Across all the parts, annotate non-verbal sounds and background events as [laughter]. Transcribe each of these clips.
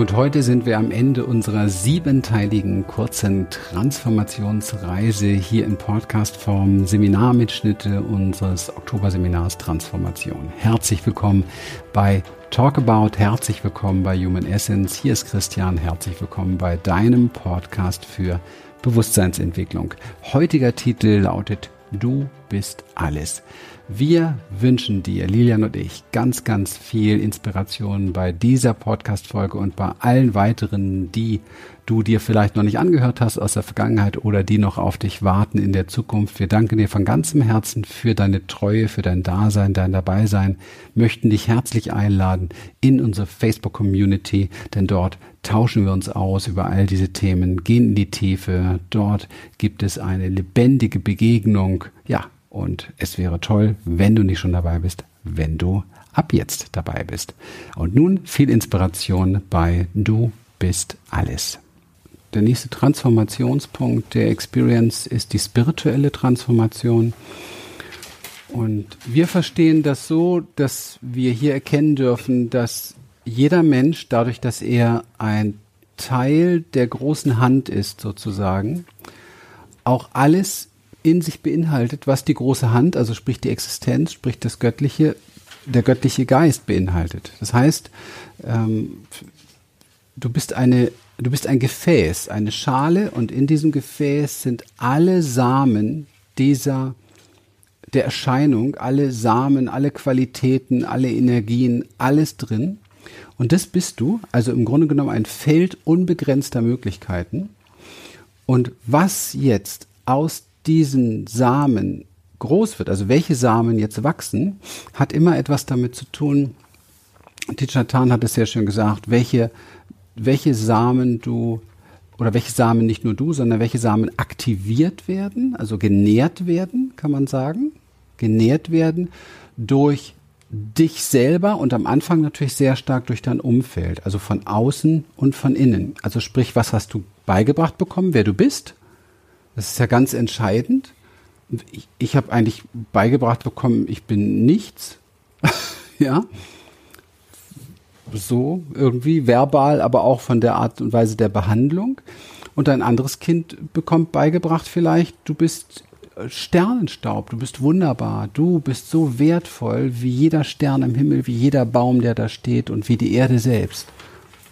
Und heute sind wir am Ende unserer siebenteiligen kurzen Transformationsreise hier in Podcastform, Seminarmitschnitte unseres Oktoberseminars Transformation. Herzlich willkommen bei Talk About, herzlich willkommen bei Human Essence. Hier ist Christian, herzlich willkommen bei deinem Podcast für Bewusstseinsentwicklung. Heutiger Titel lautet Du bist alles. Wir wünschen dir, Lilian und ich, ganz, ganz viel Inspiration bei dieser Podcast-Folge und bei allen weiteren, die du dir vielleicht noch nicht angehört hast aus der Vergangenheit oder die noch auf dich warten in der Zukunft. Wir danken dir von ganzem Herzen für deine Treue, für dein Dasein, dein Dabeisein, möchten dich herzlich einladen in unsere Facebook-Community, denn dort tauschen wir uns aus über all diese Themen, gehen in die Tiefe. Dort gibt es eine lebendige Begegnung. Ja, und es wäre toll, wenn du nicht schon dabei bist, wenn du ab jetzt dabei bist. Und nun viel Inspiration bei Du bist alles. Der nächste Transformationspunkt der Experience ist die spirituelle Transformation. Und wir verstehen das so, dass wir hier erkennen dürfen, dass jeder Mensch, dadurch, dass er ein Teil der großen Hand ist, sozusagen, auch alles in sich beinhaltet, was die große Hand, also sprich die Existenz, sprich das Göttliche, der göttliche Geist beinhaltet. Das heißt, ähm, du bist eine, du bist ein Gefäß, eine Schale und in diesem Gefäß sind alle Samen dieser der Erscheinung, alle Samen, alle Qualitäten, alle Energien, alles drin. Und das bist du, also im Grunde genommen ein Feld unbegrenzter Möglichkeiten. Und was jetzt aus diesen Samen groß wird, also welche Samen jetzt wachsen, hat immer etwas damit zu tun. Tichatan hat es sehr schön gesagt, welche, welche Samen du oder welche Samen nicht nur du, sondern welche Samen aktiviert werden, also genährt werden, kann man sagen, genährt werden durch dich selber und am Anfang natürlich sehr stark durch dein Umfeld, also von außen und von innen. Also sprich, was hast du beigebracht bekommen, wer du bist, das ist ja ganz entscheidend. Ich, ich habe eigentlich beigebracht bekommen, ich bin nichts. [laughs] ja. So irgendwie verbal, aber auch von der Art und Weise der Behandlung. Und ein anderes Kind bekommt beigebracht vielleicht, du bist Sternenstaub, du bist wunderbar, du bist so wertvoll wie jeder Stern im Himmel, wie jeder Baum, der da steht und wie die Erde selbst.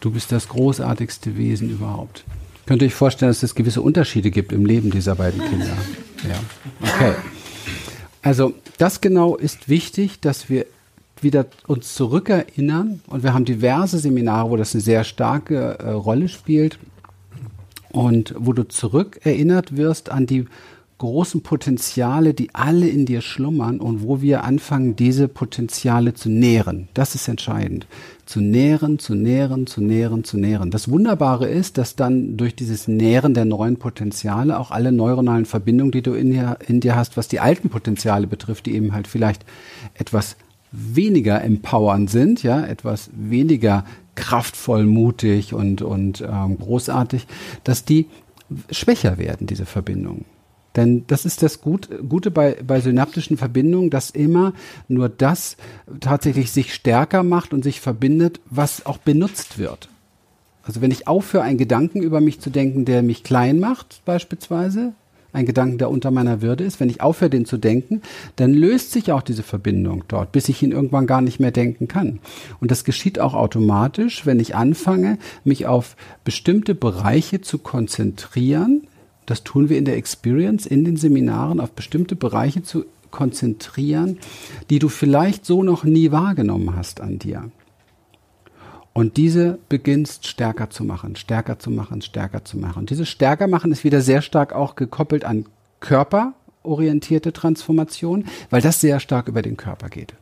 Du bist das großartigste Wesen überhaupt. Könnt ihr euch vorstellen, dass es gewisse Unterschiede gibt im Leben dieser beiden Kinder? Ja. Okay. Also, das genau ist wichtig, dass wir wieder uns zurückerinnern und wir haben diverse Seminare, wo das eine sehr starke äh, Rolle spielt und wo du zurückerinnert wirst an die großen Potenziale, die alle in dir schlummern und wo wir anfangen, diese Potenziale zu nähren. Das ist entscheidend. Zu nähren, zu nähren, zu nähren, zu nähren. Das Wunderbare ist, dass dann durch dieses Nähren der neuen Potenziale auch alle neuronalen Verbindungen, die du in dir, in dir hast, was die alten Potenziale betrifft, die eben halt vielleicht etwas weniger empowernd sind, ja, etwas weniger kraftvoll, mutig und, und ähm, großartig, dass die schwächer werden, diese Verbindungen. Denn das ist das Gut, Gute bei, bei synaptischen Verbindungen, dass immer nur das tatsächlich sich stärker macht und sich verbindet, was auch benutzt wird. Also wenn ich aufhöre, einen Gedanken über mich zu denken, der mich klein macht, beispielsweise, ein Gedanken, der unter meiner Würde ist, wenn ich aufhöre, den zu denken, dann löst sich auch diese Verbindung dort, bis ich ihn irgendwann gar nicht mehr denken kann. Und das geschieht auch automatisch, wenn ich anfange, mich auf bestimmte Bereiche zu konzentrieren, das tun wir in der Experience, in den Seminaren, auf bestimmte Bereiche zu konzentrieren, die du vielleicht so noch nie wahrgenommen hast an dir. Und diese beginnst stärker zu machen, stärker zu machen, stärker zu machen. Und dieses stärker machen ist wieder sehr stark auch gekoppelt an körperorientierte Transformation, weil das sehr stark über den Körper geht.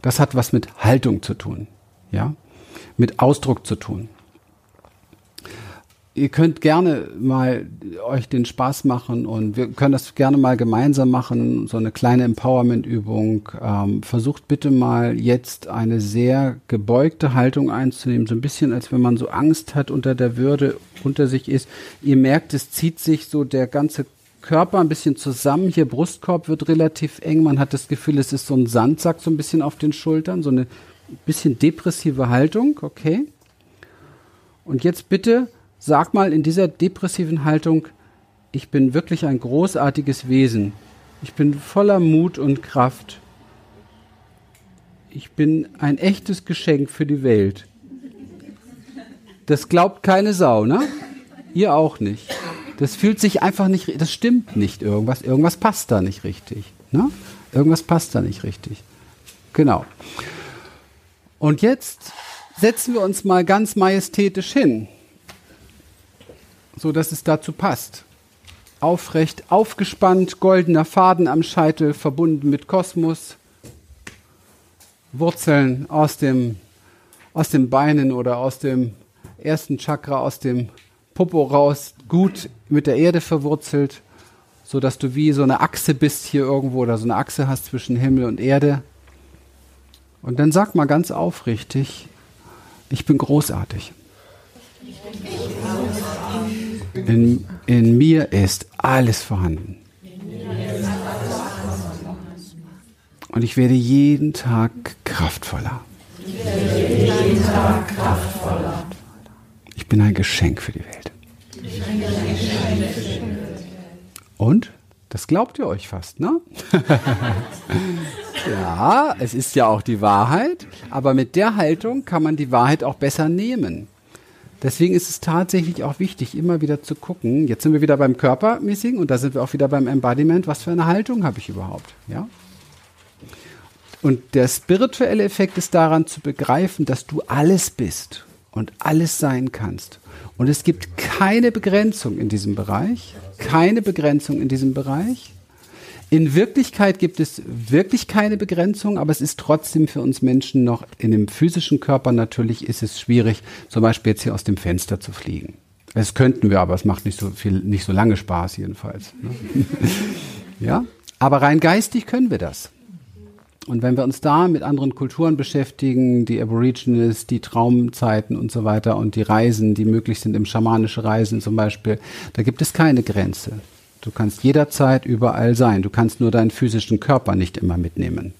Das hat was mit Haltung zu tun, ja, mit Ausdruck zu tun ihr könnt gerne mal euch den Spaß machen und wir können das gerne mal gemeinsam machen, so eine kleine Empowerment-Übung. Ähm, versucht bitte mal jetzt eine sehr gebeugte Haltung einzunehmen, so ein bisschen, als wenn man so Angst hat unter der Würde unter sich ist. Ihr merkt, es zieht sich so der ganze Körper ein bisschen zusammen. Hier Brustkorb wird relativ eng. Man hat das Gefühl, es ist so ein Sandsack so ein bisschen auf den Schultern, so eine bisschen depressive Haltung, okay? Und jetzt bitte sag mal in dieser depressiven Haltung, ich bin wirklich ein großartiges Wesen. Ich bin voller Mut und Kraft. Ich bin ein echtes Geschenk für die Welt. Das glaubt keine Sau, ne? Ihr auch nicht. Das fühlt sich einfach nicht, das stimmt nicht irgendwas. Irgendwas passt da nicht richtig. Ne? Irgendwas passt da nicht richtig. Genau. Und jetzt setzen wir uns mal ganz majestätisch hin, so dass es dazu passt. Aufrecht, aufgespannt, goldener Faden am Scheitel, verbunden mit Kosmos, Wurzeln aus dem, aus den Beinen oder aus dem ersten Chakra, aus dem Popo raus, gut mit der Erde verwurzelt, so dass du wie so eine Achse bist hier irgendwo oder so eine Achse hast zwischen Himmel und Erde. Und dann sag mal ganz aufrichtig, ich bin großartig. In, in mir ist alles vorhanden. Und ich werde jeden Tag kraftvoller. Ich bin ein Geschenk für die Welt. Und? Das glaubt ihr euch fast, ne? [laughs] ja, es ist ja auch die Wahrheit, aber mit der Haltung kann man die Wahrheit auch besser nehmen. Deswegen ist es tatsächlich auch wichtig, immer wieder zu gucken. Jetzt sind wir wieder beim Körpermäßigen und da sind wir auch wieder beim Embodiment. Was für eine Haltung habe ich überhaupt? Ja? Und der spirituelle Effekt ist daran zu begreifen, dass du alles bist und alles sein kannst. Und es gibt keine Begrenzung in diesem Bereich, keine Begrenzung in diesem Bereich. In Wirklichkeit gibt es wirklich keine Begrenzung, aber es ist trotzdem für uns Menschen noch in dem physischen Körper natürlich ist es schwierig, zum Beispiel jetzt hier aus dem Fenster zu fliegen. Das könnten wir, aber es macht nicht so viel, nicht so lange Spaß jedenfalls. Ne? [laughs] ja, aber rein geistig können wir das. Und wenn wir uns da mit anderen Kulturen beschäftigen, die Aborigines, die Traumzeiten und so weiter und die Reisen, die möglich sind, im schamanische Reisen zum Beispiel, da gibt es keine Grenze. Du kannst jederzeit überall sein. Du kannst nur deinen physischen Körper nicht immer mitnehmen.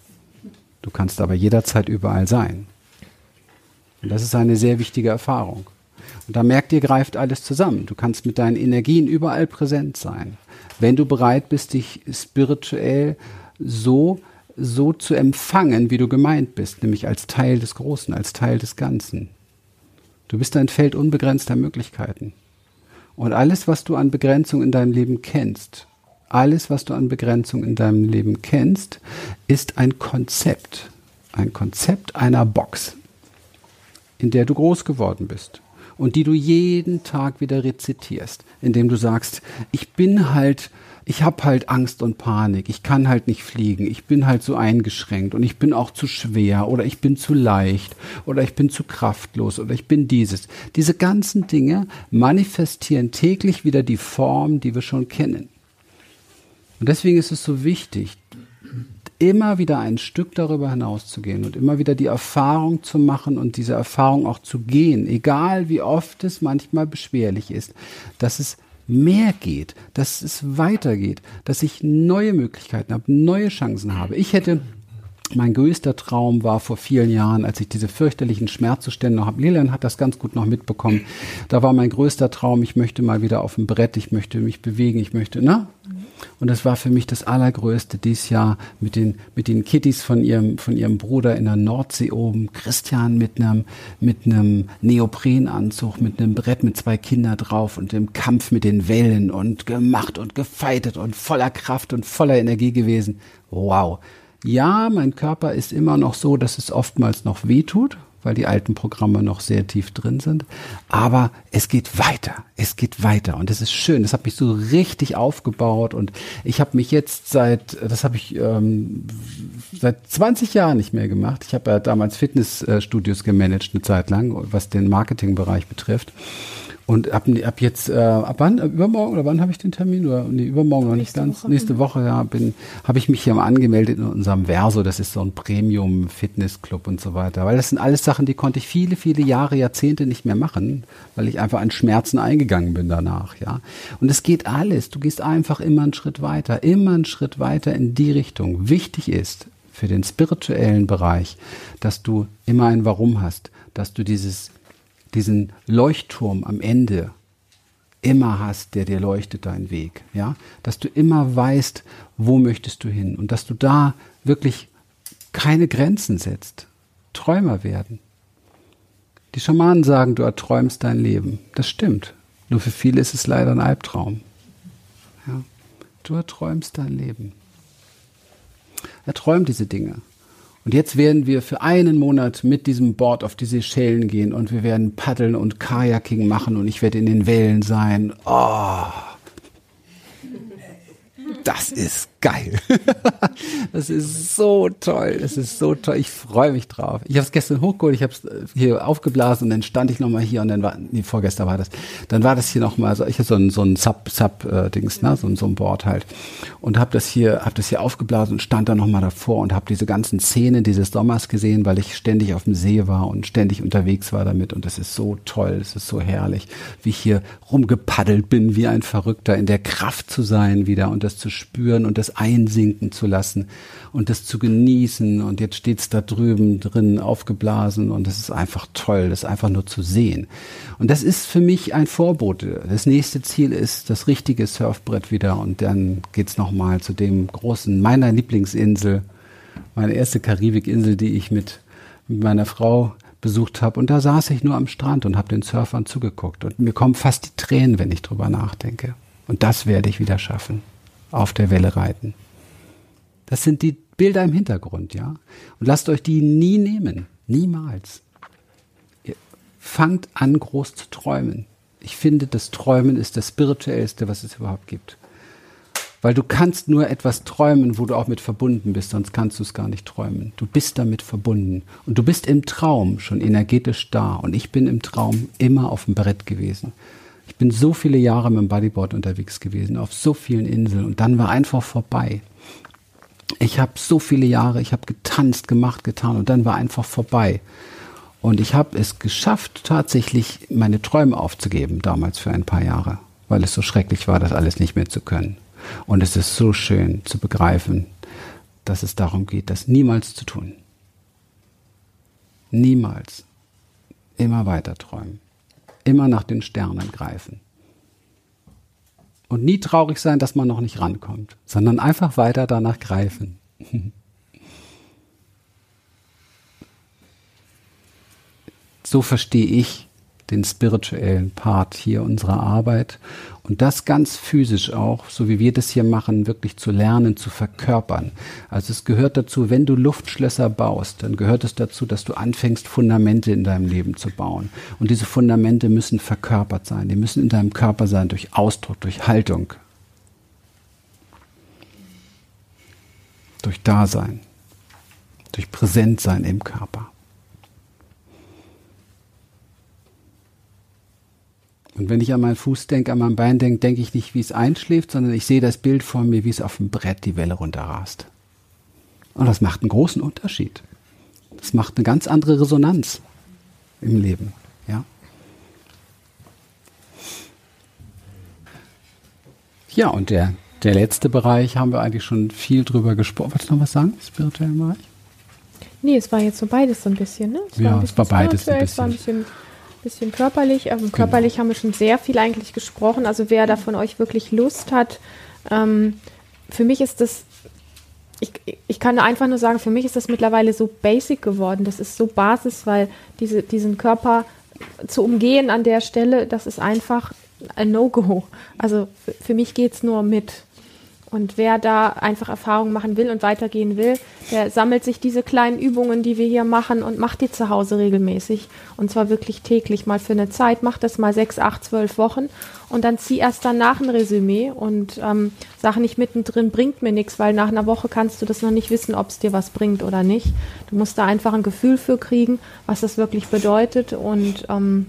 Du kannst aber jederzeit überall sein. Und das ist eine sehr wichtige Erfahrung. Und da merkt ihr, greift alles zusammen. Du kannst mit deinen Energien überall präsent sein. Wenn du bereit bist, dich spirituell so so zu empfangen, wie du gemeint bist, nämlich als Teil des Großen, als Teil des Ganzen. Du bist ein Feld unbegrenzter Möglichkeiten. Und alles, was du an Begrenzung in deinem Leben kennst, alles, was du an Begrenzung in deinem Leben kennst, ist ein Konzept. Ein Konzept einer Box, in der du groß geworden bist und die du jeden Tag wieder rezitierst, indem du sagst, ich bin halt ich habe halt Angst und Panik, ich kann halt nicht fliegen, ich bin halt so eingeschränkt und ich bin auch zu schwer oder ich bin zu leicht oder ich bin zu kraftlos oder ich bin dieses. Diese ganzen Dinge manifestieren täglich wieder die Form, die wir schon kennen. Und deswegen ist es so wichtig, immer wieder ein Stück darüber hinauszugehen und immer wieder die Erfahrung zu machen und diese Erfahrung auch zu gehen, egal wie oft es manchmal beschwerlich ist, dass es mehr geht, dass es weitergeht, dass ich neue Möglichkeiten habe, neue Chancen habe. Ich hätte mein größter Traum war vor vielen Jahren, als ich diese fürchterlichen Schmerzzustände noch habe. Lilian hat das ganz gut noch mitbekommen. Da war mein größter Traum, ich möchte mal wieder auf dem Brett, ich möchte mich bewegen, ich möchte, ne? Und das war für mich das Allergrößte dieses Jahr mit den, mit den Kittys von ihrem, von ihrem Bruder in der Nordsee oben. Christian mit einem, mit einem Neoprenanzug, mit einem Brett mit zwei Kindern drauf und im Kampf mit den Wellen und gemacht und gefeitet und voller Kraft und voller Energie gewesen. Wow. Ja, mein Körper ist immer noch so, dass es oftmals noch weh tut, weil die alten Programme noch sehr tief drin sind. Aber es geht weiter, es geht weiter und es ist schön. Das hat mich so richtig aufgebaut und ich habe mich jetzt seit, das habe ich ähm, seit 20 Jahren nicht mehr gemacht. Ich habe ja damals Fitnessstudios gemanagt eine Zeit lang, was den Marketingbereich betrifft. Und ab, ab jetzt, äh, ab wann? Ab übermorgen oder wann habe ich den Termin? Oder nee, übermorgen noch nicht ganz. Woche nächste Woche, ja, bin, habe ich mich hier mal angemeldet in unserem Verso. Das ist so ein Premium-Fitnessclub und so weiter. Weil das sind alles Sachen, die konnte ich viele, viele Jahre, Jahrzehnte nicht mehr machen, weil ich einfach an Schmerzen eingegangen bin danach, ja. Und es geht alles. Du gehst einfach immer einen Schritt weiter, immer einen Schritt weiter in die Richtung. Wichtig ist für den spirituellen Bereich, dass du immer ein Warum hast, dass du dieses diesen Leuchtturm am Ende immer hast, der dir leuchtet deinen Weg, ja, dass du immer weißt, wo möchtest du hin und dass du da wirklich keine Grenzen setzt, Träumer werden. Die Schamanen sagen, du erträumst dein Leben. Das stimmt. Nur für viele ist es leider ein Albtraum. Ja. Du erträumst dein Leben. Erträum diese Dinge. Und jetzt werden wir für einen Monat mit diesem Board auf die Seychellen gehen und wir werden paddeln und Kajaking machen und ich werde in den Wellen sein. Oh, das ist geil. [laughs] das ist so toll. Das ist so toll. Ich freue mich drauf. Ich habe es gestern hochgeholt, ich habe es äh, hier aufgeblasen und dann stand ich nochmal hier und dann war, nee, vorgestern war das, dann war das hier nochmal, so, ich habe so ein, so ein Sub, Sub äh, ne, so, so ein Board halt und habe das hier, habe das hier aufgeblasen und stand da nochmal davor und habe diese ganzen Szenen dieses Sommers gesehen, weil ich ständig auf dem See war und ständig unterwegs war damit und das ist so toll, das ist so herrlich, wie ich hier rumgepaddelt bin wie ein Verrückter, in der Kraft zu sein wieder und das zu spüren und das einsinken zu lassen und das zu genießen. Und jetzt steht's da drüben drin aufgeblasen und das ist einfach toll, das einfach nur zu sehen. Und das ist für mich ein Vorbote. Das nächste Ziel ist das richtige Surfbrett wieder und dann geht's nochmal zu dem großen, meiner Lieblingsinsel, meine erste Karibikinsel, die ich mit, mit meiner Frau besucht habe. Und da saß ich nur am Strand und habe den Surfern zugeguckt. Und mir kommen fast die Tränen, wenn ich drüber nachdenke. Und das werde ich wieder schaffen auf der Welle reiten. Das sind die Bilder im Hintergrund, ja. Und lasst euch die nie nehmen. Niemals. Ihr fangt an, groß zu träumen. Ich finde, das Träumen ist das Spirituellste, was es überhaupt gibt. Weil du kannst nur etwas träumen, wo du auch mit verbunden bist, sonst kannst du es gar nicht träumen. Du bist damit verbunden. Und du bist im Traum schon energetisch da. Und ich bin im Traum immer auf dem Brett gewesen. Ich bin so viele Jahre mit dem Bodyboard unterwegs gewesen, auf so vielen Inseln und dann war einfach vorbei. Ich habe so viele Jahre, ich habe getanzt, gemacht, getan und dann war einfach vorbei. Und ich habe es geschafft, tatsächlich meine Träume aufzugeben, damals für ein paar Jahre, weil es so schrecklich war, das alles nicht mehr zu können. Und es ist so schön zu begreifen, dass es darum geht, das niemals zu tun. Niemals. Immer weiter träumen immer nach den Sternen greifen. Und nie traurig sein, dass man noch nicht rankommt, sondern einfach weiter danach greifen. [laughs] So verstehe ich den spirituellen Part hier unserer Arbeit und das ganz physisch auch, so wie wir das hier machen, wirklich zu lernen, zu verkörpern. Also es gehört dazu, wenn du Luftschlösser baust, dann gehört es dazu, dass du anfängst, Fundamente in deinem Leben zu bauen. Und diese Fundamente müssen verkörpert sein. Die müssen in deinem Körper sein, durch Ausdruck, durch Haltung, durch Dasein, durch Präsentsein im Körper. Und wenn ich an meinen Fuß denke, an mein Bein denke, denke ich nicht, wie es einschläft, sondern ich sehe das Bild vor mir, wie es auf dem Brett die Welle runterrast. Und das macht einen großen Unterschied. Das macht eine ganz andere Resonanz im Leben. Ja, ja und der, der letzte Bereich haben wir eigentlich schon viel drüber gesprochen. Wolltest du noch was sagen, spirituellen Bereich? Nee, es war jetzt so beides so ein bisschen, ne? Es ja, es war beides ein bisschen. Es war ein bisschen bisschen körperlich. Ähm, genau. körperlich haben wir schon sehr viel eigentlich gesprochen. Also wer da von euch wirklich Lust hat, ähm, für mich ist das, ich, ich kann einfach nur sagen, für mich ist das mittlerweile so basic geworden. Das ist so Basis, weil diese, diesen Körper zu umgehen an der Stelle, das ist einfach ein No-Go. Also für mich geht es nur mit. Und wer da einfach Erfahrungen machen will und weitergehen will, der sammelt sich diese kleinen Übungen, die wir hier machen und macht die zu Hause regelmäßig. Und zwar wirklich täglich mal für eine Zeit. Macht das mal sechs, acht, zwölf Wochen und dann zieh erst danach ein Resümee und ähm, sag nicht mittendrin, bringt mir nichts, weil nach einer Woche kannst du das noch nicht wissen, ob es dir was bringt oder nicht. Du musst da einfach ein Gefühl für kriegen, was das wirklich bedeutet und ähm,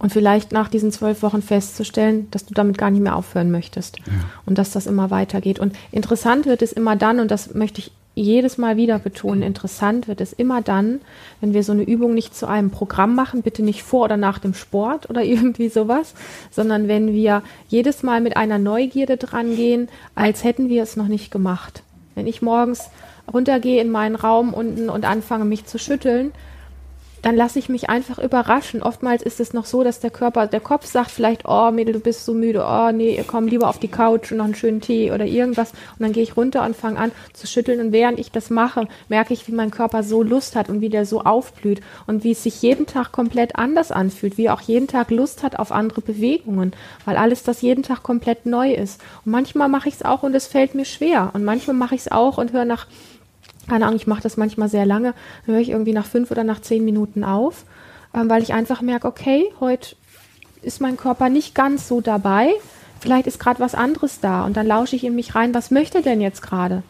und vielleicht nach diesen zwölf Wochen festzustellen, dass du damit gar nicht mehr aufhören möchtest ja. und dass das immer weitergeht. Und interessant wird es immer dann, und das möchte ich jedes Mal wieder betonen, interessant wird es immer dann, wenn wir so eine Übung nicht zu einem Programm machen, bitte nicht vor oder nach dem Sport oder [laughs] irgendwie sowas, sondern wenn wir jedes Mal mit einer Neugierde dran gehen, als hätten wir es noch nicht gemacht. Wenn ich morgens runtergehe in meinen Raum unten und anfange mich zu schütteln, dann lasse ich mich einfach überraschen. Oftmals ist es noch so, dass der Körper, der Kopf sagt vielleicht, oh Mädel, du bist so müde, oh nee, komm lieber auf die Couch und noch einen schönen Tee oder irgendwas. Und dann gehe ich runter und fange an zu schütteln. Und während ich das mache, merke ich, wie mein Körper so Lust hat und wie der so aufblüht und wie es sich jeden Tag komplett anders anfühlt, wie er auch jeden Tag Lust hat auf andere Bewegungen, weil alles das jeden Tag komplett neu ist. Und manchmal mache ich es auch und es fällt mir schwer. Und manchmal mache ich es auch und höre nach keine Ahnung, ich mache das manchmal sehr lange, dann höre ich irgendwie nach fünf oder nach zehn Minuten auf, ähm, weil ich einfach merke, okay, heute ist mein Körper nicht ganz so dabei, vielleicht ist gerade was anderes da und dann lausche ich in mich rein, was möchte denn jetzt gerade?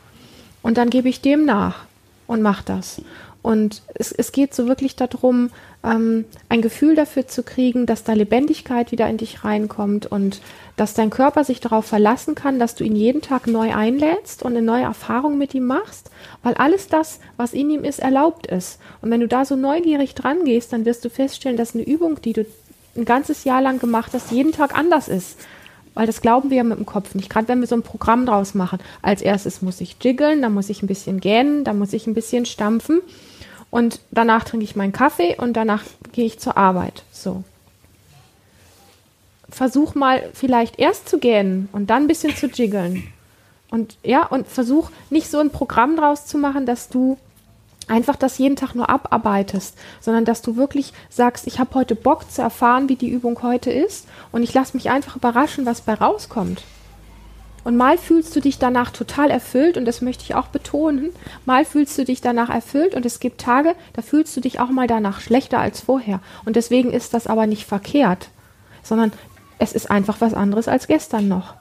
Und dann gebe ich dem nach und mache das. Und es, es geht so wirklich darum, ähm, ein Gefühl dafür zu kriegen, dass da Lebendigkeit wieder in dich reinkommt und dass dein Körper sich darauf verlassen kann, dass du ihn jeden Tag neu einlädst und eine neue Erfahrung mit ihm machst, weil alles das, was in ihm ist, erlaubt ist. Und wenn du da so neugierig dran gehst, dann wirst du feststellen, dass eine Übung, die du ein ganzes Jahr lang gemacht hast, jeden Tag anders ist. Weil das glauben wir ja mit dem Kopf nicht. Gerade wenn wir so ein Programm draus machen. Als erstes muss ich jiggeln, dann muss ich ein bisschen gähnen, dann muss ich ein bisschen stampfen und danach trinke ich meinen Kaffee und danach gehe ich zur Arbeit. So. Versuch mal vielleicht erst zu gähnen und dann ein bisschen zu jiggeln. Und ja, und versuch nicht so ein Programm draus zu machen, dass du einfach das jeden Tag nur abarbeitest, sondern dass du wirklich sagst, ich habe heute Bock zu erfahren, wie die Übung heute ist und ich lasse mich einfach überraschen, was bei rauskommt. Und mal fühlst du dich danach total erfüllt, und das möchte ich auch betonen, mal fühlst du dich danach erfüllt und es gibt Tage, da fühlst du dich auch mal danach schlechter als vorher. Und deswegen ist das aber nicht verkehrt, sondern es ist einfach was anderes als gestern noch.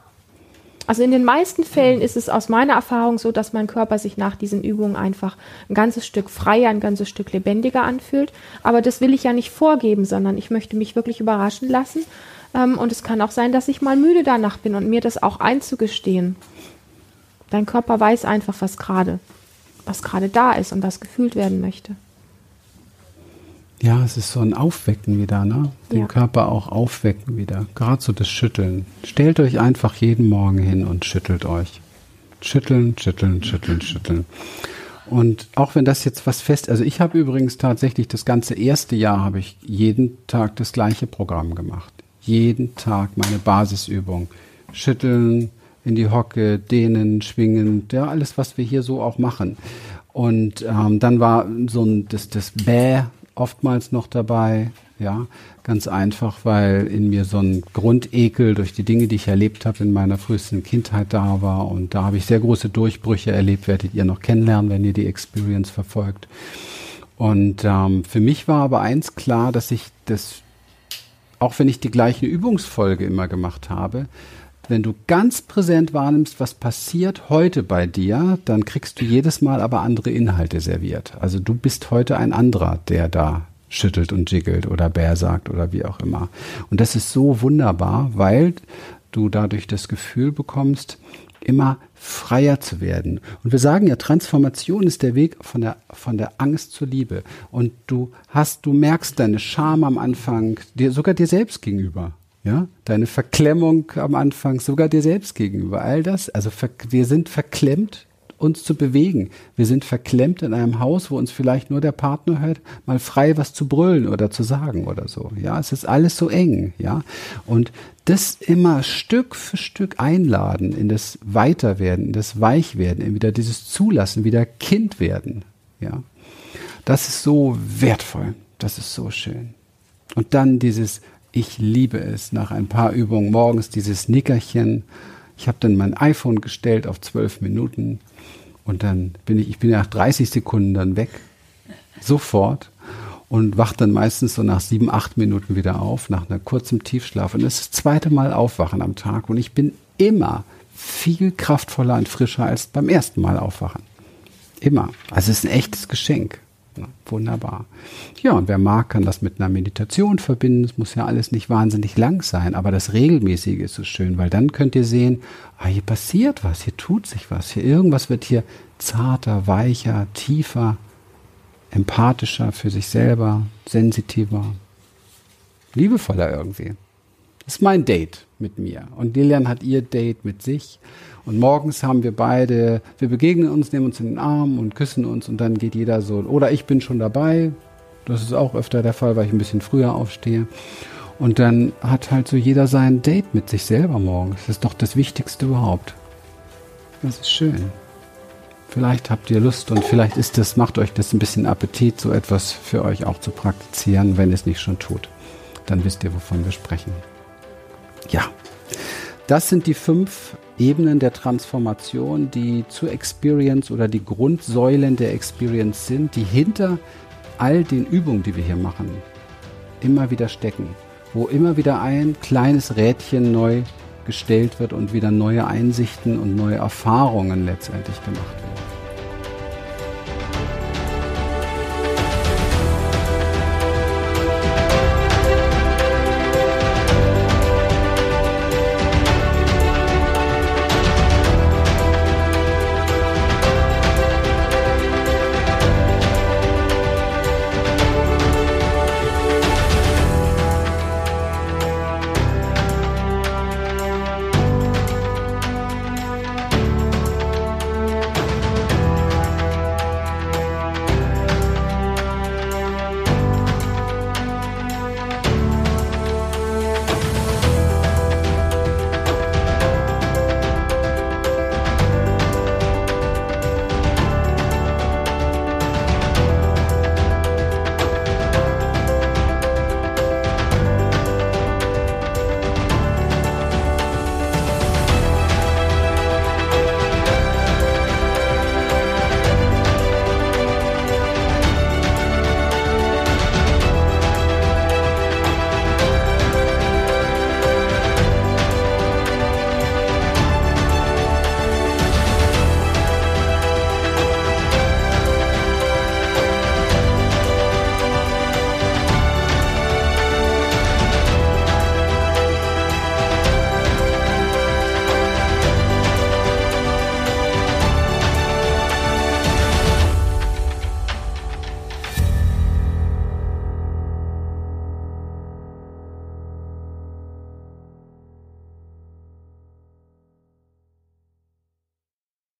Also in den meisten Fällen ist es aus meiner Erfahrung so, dass mein Körper sich nach diesen Übungen einfach ein ganzes Stück freier, ein ganzes Stück lebendiger anfühlt. Aber das will ich ja nicht vorgeben, sondern ich möchte mich wirklich überraschen lassen ähm, und es kann auch sein, dass ich mal müde danach bin und mir das auch einzugestehen. Dein Körper weiß einfach, was gerade, was gerade da ist und was gefühlt werden möchte. Ja, es ist so ein Aufwecken wieder, ne? Den Ja. Körper auch aufwecken wieder. Gerade so das Schütteln. Stellt euch einfach jeden Morgen hin und schüttelt euch. Schütteln, schütteln, schütteln, schütteln. Und auch wenn das jetzt was fest, also ich habe übrigens tatsächlich das ganze erste Jahr habe ich jeden Tag das gleiche Programm gemacht. Jeden Tag meine Basisübung. Schütteln, in die Hocke, dehnen, schwingen, ja, alles, was wir hier so auch machen. Und ähm, dann war so ein, das, das Bäh oftmals noch dabei, ja, ganz einfach, weil in mir so ein Grundekel durch die Dinge, die ich erlebt habe in meiner frühesten Kindheit da war. Und da habe ich sehr große Durchbrüche erlebt, werdet ihr noch kennenlernen, wenn ihr die Experience verfolgt. Und ähm, für mich war aber eins klar, dass ich das, auch wenn ich die gleiche Übungsfolge immer gemacht habe, wenn du ganz präsent wahrnimmst, was passiert heute bei dir, dann kriegst du jedes Mal aber andere Inhalte serviert. Also du bist heute ein anderer, der da schüttelt und jiggelt oder Bär sagt oder wie auch immer. Und das ist so wunderbar, weil du dadurch das Gefühl bekommst, immer freier zu werden. Und wir sagen ja, Transformation ist der Weg von der, von der Angst zur Liebe. Und du hast, du merkst deine Scham am Anfang, dir, sogar dir selbst gegenüber. Ja, deine Verklemmung am Anfang, sogar dir selbst gegenüber, all das. Also wir sind verklemmt, uns zu bewegen. Wir sind verklemmt in einem Haus, wo uns vielleicht nur der Partner hört, mal frei was zu brüllen oder zu sagen oder so. Ja, es ist alles so eng. Ja, und das immer Stück für Stück einladen in das Weiterwerden, in das Weichwerden, in wieder dieses Zulassen, wieder Kind werden. Ja, das ist so wertvoll. Das ist so schön. Und dann dieses ich liebe es nach ein paar Übungen morgens dieses Nickerchen. Ich habe dann mein iPhone gestellt auf zwölf Minuten und dann bin ich, ich bin nach 30 Sekunden dann weg, sofort und wach dann meistens so nach sieben, acht Minuten wieder auf, nach einer kurzen Tiefschlaf. Und das ist das zweite Mal aufwachen am Tag und ich bin immer viel kraftvoller und frischer als beim ersten Mal aufwachen. Immer. Also es ist ein echtes Geschenk. Wunderbar. Ja, und wer mag, kann das mit einer Meditation verbinden. Es muss ja alles nicht wahnsinnig lang sein, aber das Regelmäßige ist so schön, weil dann könnt ihr sehen, ah, hier passiert was, hier tut sich was, hier irgendwas wird hier zarter, weicher, tiefer, empathischer für sich selber, sensitiver, liebevoller irgendwie. Das ist mein Date mit mir. Und Lilian hat ihr Date mit sich. Und morgens haben wir beide, wir begegnen uns, nehmen uns in den Arm und küssen uns und dann geht jeder so. Oder ich bin schon dabei, Das ist auch öfter der Fall, weil ich ein bisschen früher aufstehe. Und dann hat halt so jeder sein Date mit sich selber morgens. Das ist doch das Wichtigste überhaupt. Das ist schön. Vielleicht habt ihr Lust und vielleicht ist das, macht euch das ein bisschen Appetit, so etwas für euch auch zu praktizieren, wenn es nicht schon tut. Dann wisst ihr, wovon wir sprechen. Ja, das sind die fünf Ebenen der Transformation, die zur Experience oder die Grundsäulen der Experience sind, die hinter all den Übungen, die wir hier machen, immer wieder stecken wo immer wieder ein kleines Rädchen neu gestellt wird und wieder neue Einsichten und neue Erfahrungen letztendlich gemacht werden.